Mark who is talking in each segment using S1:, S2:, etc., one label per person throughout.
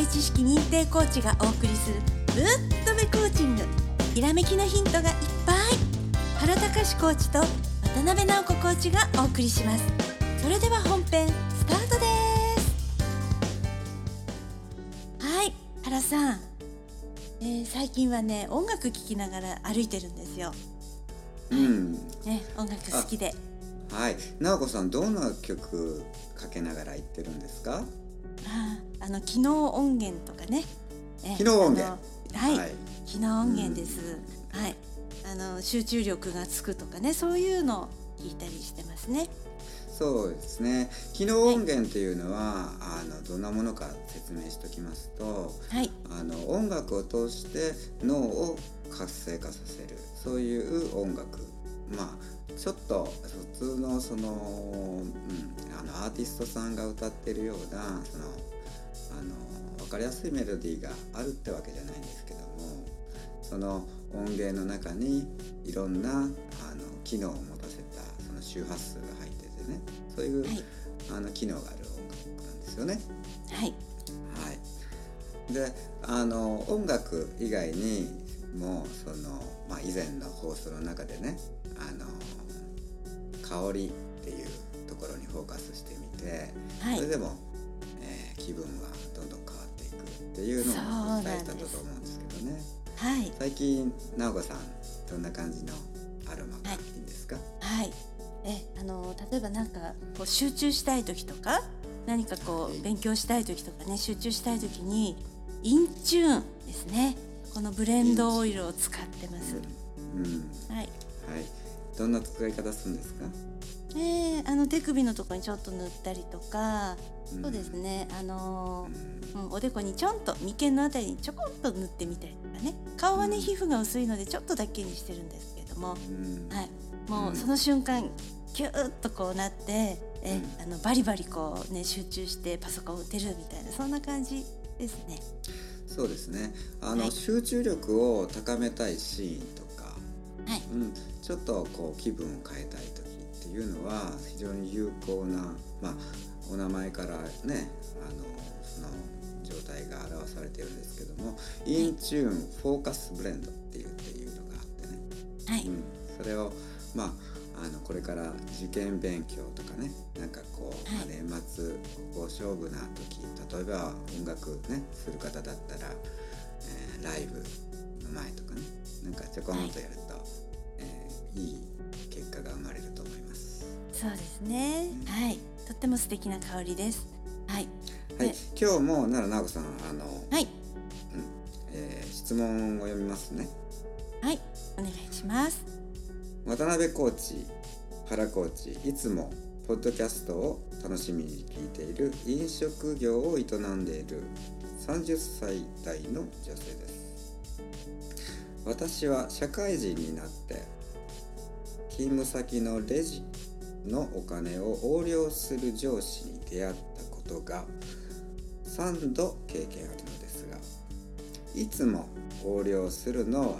S1: 辺知識認定コーチがお送りするぶっとべコーチング。ひらめきのヒントがいっぱい。原隆コーチと渡辺直子コーチがお送りします。それでは本編スタートです。はい原さん、えー、最近はね音楽聴きながら歩いてるんですよ。
S2: うん。
S1: ね音楽好きで。
S2: はい。直子さんどんな曲かけながら行ってるんですか？
S1: ああの機能音源とかね。
S2: 機能音源。
S1: はい、はい、機能音源です。はい。あの集中力がつくとかね、そういうのを聞いたりしてますね。
S2: そうですね。機能音源っていうのは、はい、あのどんなものか説明しておきますと、
S1: はい、
S2: あの音楽を通して脳を活性化させるそういう音楽。まあちょっと普通のその、うん、あのアーティストさんが歌ってるようなそのあの分かりやすいメロディーがあるってわけじゃないんですけどもその音源の中にいろんなあの機能を持たせたその周波数が入っててねそういう、はい、あの機能がある音楽なんですよね。
S1: はい、
S2: はい、であの音楽以外にもその、まあ、以前の放送の中でねあの香りっていうところにフォーカスしてみて、はい、それでも、えー、気分はどんどん変わっていくっていうのを伝えたと思うんですけどね。
S1: はい、
S2: 最近直子さんどんな感じのアロマがい。いんですか、
S1: はい、はい、えあの例えばなんかこう集中したい時とか何かこう、はい、勉強したい時とかね集中したい時にインチューンですね。このブレンドオイルを使ってます。
S2: うん、うん、
S1: はい、はい。
S2: どんな使い方するんですか？
S1: えあの手首のところにちょっと塗ったりとか、うん、そうですね。あのー、うん、おでこにちょんと眉間のあたりにちょこんと塗ってみたりとかね。顔はね、皮膚が薄いのでちょっとだけにしてるんですけれども、はい、もうその瞬間キューッとこうなってえ、あのバリバリこうね集中してパソコン打てるみたいなそんな感じですね。
S2: そうですね。あの、はい、集中力を高めたいシーンと
S1: はい、
S2: うん、ちょっとこう気分を変えたい時っていうのは非常に有効な、まあ、お名前からねあのその状態が表されているんですけども、インチューンフォーカスブレンドっていうっていうのがあってね、
S1: はい。
S2: うん、それをまああのこれから受験勉強とかねなんかこう、はい、年末ここ勝負な時例えば音楽ねする方だったら、えー、ライブの前とかねなんかちょこんとやると、はいいい結果が生まれると思います。
S1: そうですね、うん、はい。とっても素敵な香りです。はい。
S2: はい、今日も奈良直子さんあの
S1: はい、うん。
S2: えー、質問を読みますね。
S1: はい。お願いします。
S2: 渡辺コーチ原コーチいつもポッドキャストを楽しみに聞いている飲食業を営んでいる30歳代の女性です。私は社会人になって勤務先のレジのお金を横領する上司に出会ったことが3度経験あるのですがいつも横領するのは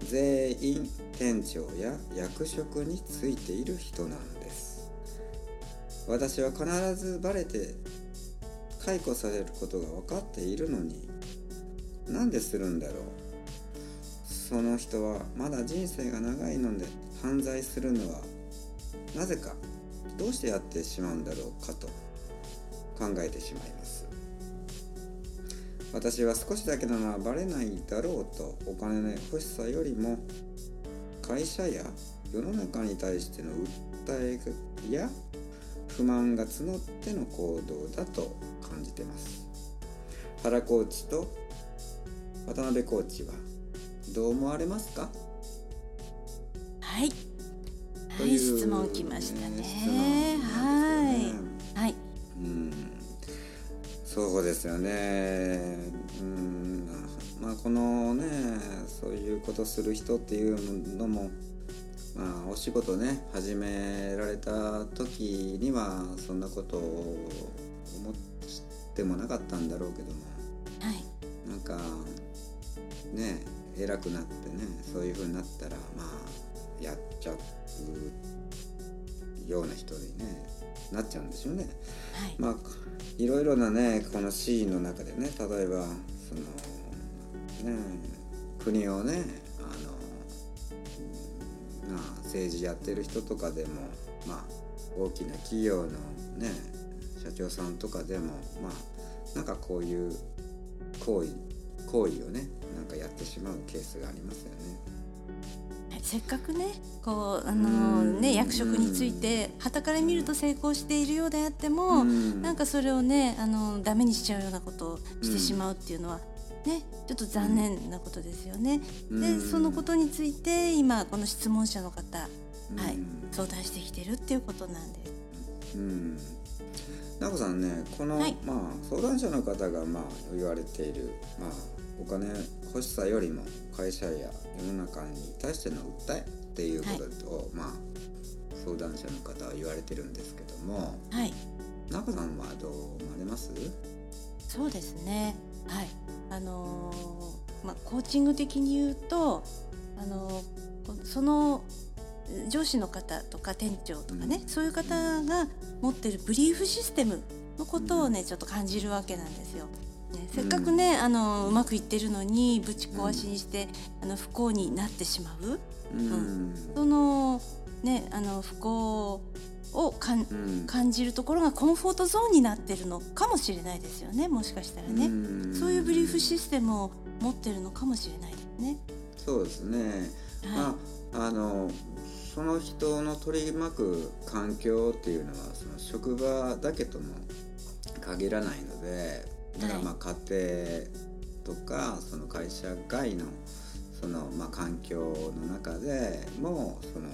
S2: 全員店長や役職についている人なんです。私は必ずバレて解雇されることが分かっているのになんでするんだろう。その人はまだ人生が長いので犯罪するのはなぜかどうしてやってしまうんだろうかと考えてしまいます。私は少しだけならバレないだろうとお金の欲しさよりも会社や世の中に対しての訴えや不満が募っての行動だと感じてます。原コーチと渡辺コーチはどう思われますか？
S1: はい。はい、質問きましたね。ねはい。はい。
S2: うん。そうですよね。うん。まあこのね、そういうことする人っていうのも。まあ、お仕事ね始められた時にはそんなことを思ってもなかったんだろうけども、
S1: はい、
S2: なんかね偉くなってねそういうふうになったらまあやっちゃうような人にねなっちゃうんですよね。
S1: はい
S2: まあいろいろなねこのシーンの中でね例えばそのね国をねあのまあ政治やってる人とかでもまあ大きな企業のね社長さんとかでもまあなんかこういう行為行為をねなんかやってしまうケースがありますよね。
S1: はいせっかくねこうあの
S2: うん。
S1: ね役職について傍から見ると成功しているようであっても、
S2: うん。
S1: なんかそれをねあのダメにしちゃうようなことをしてしまうっていうのは、ねちょっと残念なことですよね。で
S2: うん。
S1: そのことについて今この質問者の方、はい
S2: うん
S1: 相談してきてるっていうことなんです。
S2: うん、なこさんねこの、
S1: はい。
S2: まあ、相談者の方がまあ言われている、まあ、お金欲しさよりも会社や世の中に対しての訴えっていうことを、まあ、相談者の方は言われてるんですけども
S1: はい
S2: なこさんはどう思われます？
S1: そうですね。はい。あのーまあコーチング的に言うと、あのーこその上司の方とか店長とかね、
S2: うん
S1: そういう方が持ってるブリーフシステムのことをね、ちょっと感じるわけなんですよ。ね、せっかくね、あのーうまくいってるのにぶち壊しにして、あの不幸になってしまう。
S2: うん。
S1: そのね、あの不幸をかん
S2: うん。
S1: 感じるところがコンフォートゾーンになってるのかもしれないですよねもしかしたらね、
S2: ん。
S1: そういうブリーフシステムを持ってるのかもしれないですね。
S2: そうですね、
S1: は
S2: まああのその人の取り巻く環境っていうのはその職場だけとも限らないのでだからまあ家庭とかその会社外のそのまあ環境の中でもその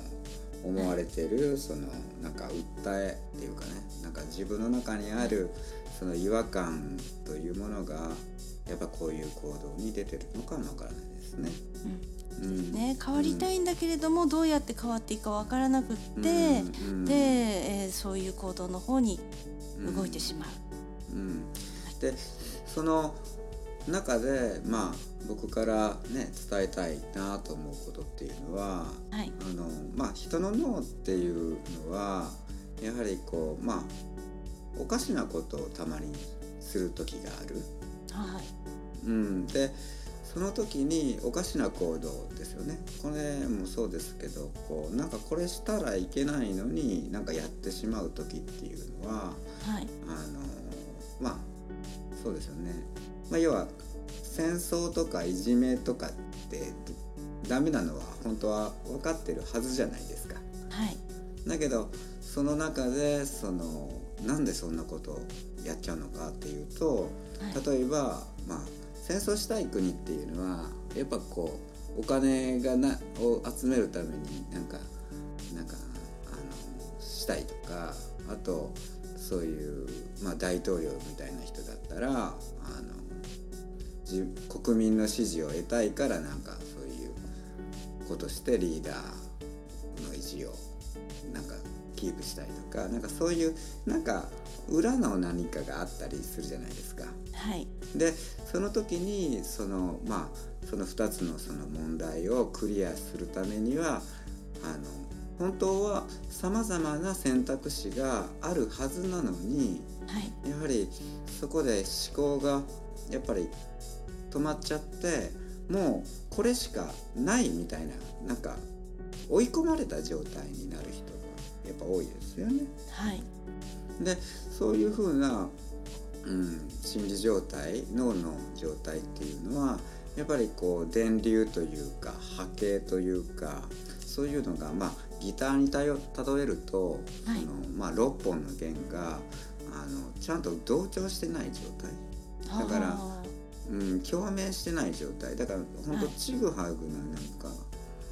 S2: 思われてるそのなんか訴えっていうかねなんか自分の中にあるその違和感というものがやっぱこういう行動に出てるのかもわからないですね。
S1: ね。変わりたいんだけれども、どうやって変わっていいかわからなくって、
S2: うん。
S1: で、えーそういう行動の方に動いてしまう。
S2: うん、でその中でまあ僕からね伝えたいなと思うことっていうのは
S1: はい、
S2: あのまあ人の脳っていうのはやはりこうまあおかしなことをたまにする時がある。
S1: はい、
S2: うん、でその時におかしな行動ですよね。これもそうですけどこうなんかこれしたらいけないのになんかやってしまう時っていうのは
S1: はい、
S2: あのまあそうですよね、まあ、要は戦争とかいじめとかってダメなのは本当は分かってるはずじゃないですか。
S1: はい、
S2: だけどその中でそのなんでそんなことをやっちゃうのかっていうと
S1: はい、
S2: 例えば、まあ、戦争したい国っていうのはやっぱこうお金がなを集めるためになんかなんかあのしたいとかあとそういう、まあ、大統領みたいな人だったらあのじ国民の支持を得たいからなんかそういうことしてリーダーの意地をなんかキープしたりとかなんかそういうなんか裏の何かがあったりするじゃないですか。
S1: はい、
S2: でその時にそのまあその2つのその問題をクリアするためにはあの本当はさまざまな選択肢があるはずなのに
S1: はい、
S2: やはりそこで思考がやっぱり止まっちゃってもうこれしかないみたいななんか追い込まれた状態になる人がやっぱ多いですよね。
S1: はい、
S2: でそういうふうな、うん、心理状態脳の状態っていうのはやっぱりこう電流というか波形というかそういうのがまあギターにたよ例えると、
S1: はい。
S2: そのまあ、6本の弦があのちゃんと同調してない状態、だから
S1: あ
S2: うん、共鳴してない状態。だから本当
S1: はい。
S2: ちぐはぐななんか、
S1: ー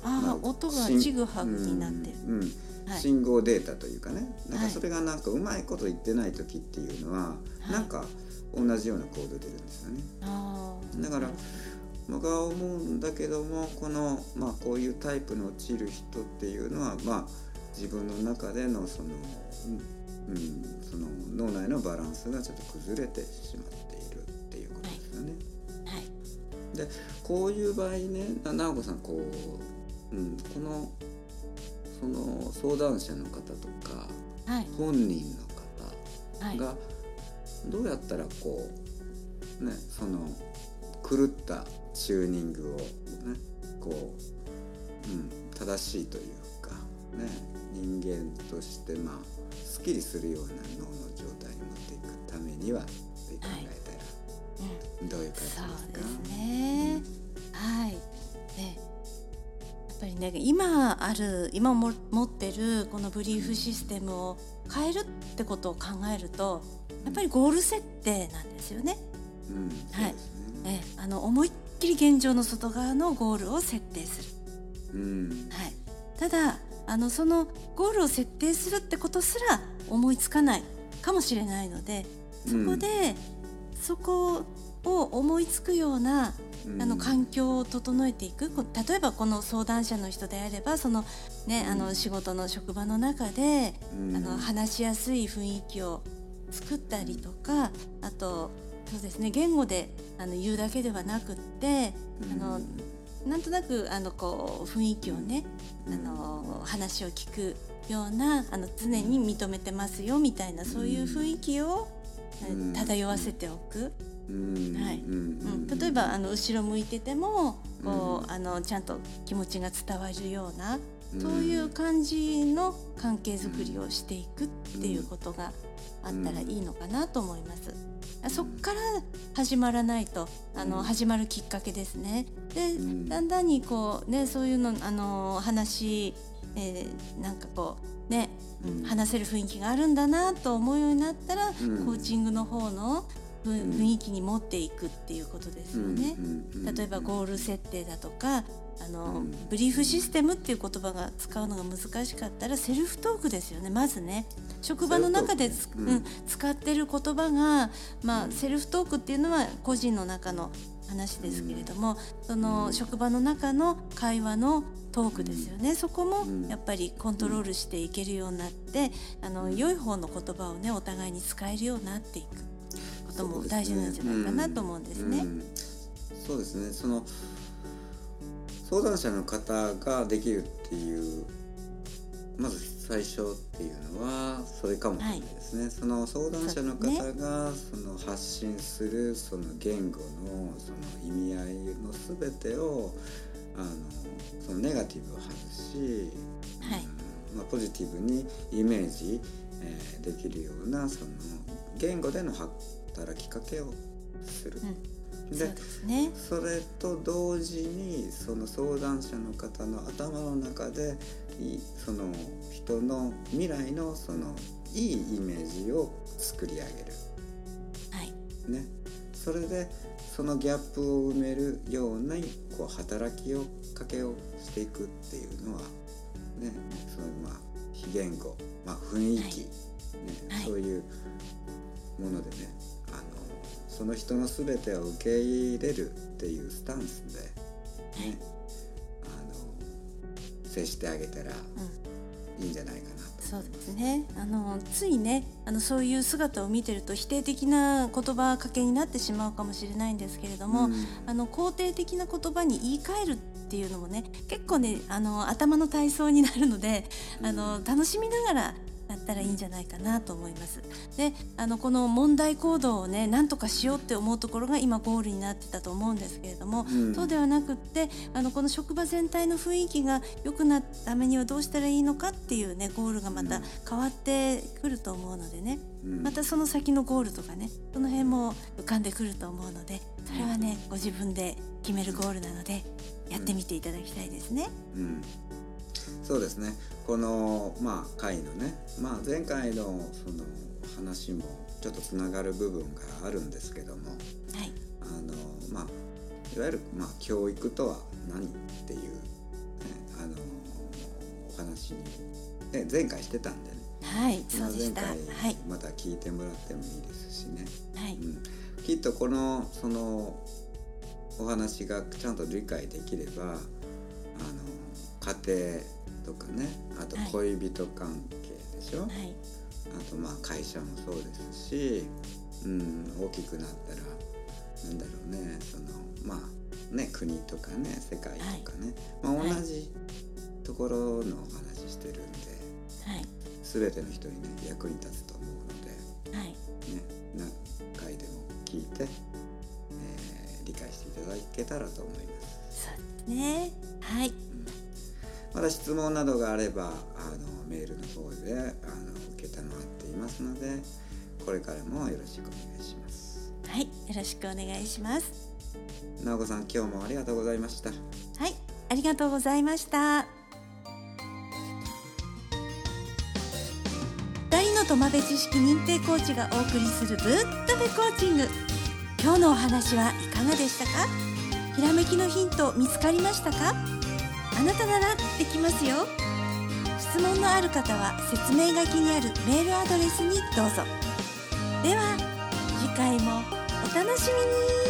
S1: あー、
S2: まあ
S1: 音がちぐはぐになってる。
S2: うんうん。
S1: はい。
S2: 信号データというかね。なんか
S1: はい
S2: それがなんかうまいこと言ってない時っていうのは、
S1: はい。
S2: なんか同じような行動出るんですよね。
S1: あー。
S2: だから僕は思うんだけどもこの、まあ、こういうタイプの落ちる人っていうのは、まあ、自分の中でのその,、うんうん、その脳内のバランスがちょっと崩れてしまっているっていうことですよね。
S1: はい、
S2: でこういう場合ねな直子さんこう、うん、このその相談者の方とか、
S1: はい。
S2: 本人の
S1: はい。
S2: 方がどうやったらこうねその狂ったチューニングをねこう、うん、正しいというかね人間としてまあすっきりするような脳の状態に持っていくためにはって考えたら、
S1: うん
S2: どういう感じですか？
S1: そうですね。はい。で、やっぱりね、今ある、今も持ってるこのブリーフシステムを変えるってことを考えると、やっぱりゴール設定なんですよね。
S2: うん、
S1: はい
S2: ね。
S1: え、あの思いっきり現状の外側のゴールを設定する。
S2: うん、
S1: はい。ただ、あのそのゴールを設定するってことすら思いつかないかもしれないので、そこで、そこを思いつくような
S2: うん。
S1: あの環境を整えていく。こ例えばこの相談者の人であればその,、ね、あの仕事の職場の中で、
S2: うん。
S1: あの話しやすい雰囲気を作ったりとかあとそうですね。言語であの言うだけではなくって、あのなんとなくあのこう雰囲気をね、あの話を聞くようなあの常に認めてますよみたいなそういう雰囲気を、漂わせておく。
S2: うん。
S1: はい。
S2: うん。
S1: うん、例えばあの後ろ向いててもこう、あのちゃんと気持ちが伝わるような、そういう感じの関係づくりをしていくっていうことがあったらいいのかなと思います。そっから始まらないとあの、
S2: うん。
S1: 始まるきっかけですね。で、
S2: うん。
S1: だんだんにこうねそういうのあの話、えーなんかこうね
S2: うん。
S1: 話せる雰囲気があるんだなと思うようになったら、
S2: うん。
S1: コーチングの方の雰囲気に持っていくっていうことですよね。例えばゴール設定だとかあの、
S2: うん。
S1: ブリーフシステムっていう言葉が使うのが難しかったらセルフトークですよねまずね。職場の中で
S2: うん。
S1: うん使ってる言葉が、まあ、セルフトークっていうのは個人の中の話ですけれども、その職場の中の会話のトークですよね、そこも
S2: うん。
S1: やっぱりコントロールしていけるようになって、あの良い方の言葉をねお互いに使えるようになっていくことも大事なんじゃないかなと思うんですね。
S2: うん。そうですね。その相談者の方ができるっていうまず最初っていうのはそれかもしれないですね、その相談者の方がその発信するその言語のその意味合いの全てをあのそのネガティブを外し、
S1: はい。
S2: うんまあ、ポジティブにイメージ、えーできるようなその言語での働きかけをする。
S1: うん、
S2: で
S1: そね。
S2: それと同時にその相談者の方の頭の中でいその人の未来のそのいいイメージを作り上げる。
S1: はい、
S2: ね、それでそのギャップを埋めるようなこう働きをかけをしていくっていうのはねそのまあ非言語、まあ、雰囲気、
S1: はい
S2: ね
S1: はい
S2: そういうものでねその人の全てを受け入れるっていうスタンスで、ねあの接してあげたら
S1: うん。
S2: いいんじゃないかなと。
S1: そうですねあのついねあのそういう姿を見てると否定的な言葉かけになってしまうかもしれないんですけれども、
S2: うん
S1: あの肯定的な言葉に言い換えるっていうのもね結構ねあの頭の体操になるのであの楽しみながらだったらいいんじゃないかなと思います。であのこの問題行動をね何とかしようって思うところが今ゴールになってたと思うんですけれども、
S2: うん。
S1: そうではなくってあのこの職場全体の雰囲気が良くなるためにはどうしたらいいのかっていうねゴールがまた変わってくると思うのでね、
S2: うん。
S1: またその先のゴールとかねその辺も浮かんでくると思うのでそれはねご自分で決めるゴールなのでやってみていただきたいですね。
S2: うん、そうですね。この、まあ、回のね、まあ、前回のその話もちょっとつながる部分があるんですけども。
S1: はい、
S2: あの、まあ、いわゆる、まあ、教育とは何っていう、ね、あのお話に、ね、前回してたんでね、
S1: はい、
S2: まあ前
S1: い、
S2: 回また聞いてもらってもいいですしね。
S1: はい、
S2: うん、きっとこのそのお話がちゃんと理解できればあの家庭とかね。あと
S1: はい。
S2: 恋人関係でしょ、
S1: はい、
S2: あとまあ会社もそうですし、うん、大きくなったらなんだろうね。そのまあね国とかね世界とかね、まあ、
S1: はい。
S2: 同じところのお話ししてるんで、
S1: はい。
S2: 全ての人にね役に立つと思うので、
S1: はい。
S2: ね、何回でも聞いて、えー理解していただけたらと思います。
S1: そうですね。はい
S2: また質問などがあればあのメールの方であの受けたまっていますのでこれからもよろしくお願いします。
S1: はいよろしくお願いします。
S2: 直子さん今日もありがとうございました。
S1: はいありがとうございました。二人のトマベ知識認定コーチがお送りするぶっとべコーチング。今日のお話はいかがでしたか？ひらめきのヒント見つかりましたか？あなたならできますよ。質問のある方は説明書きにあるメールアドレスにどうぞ。では次回もお楽しみに。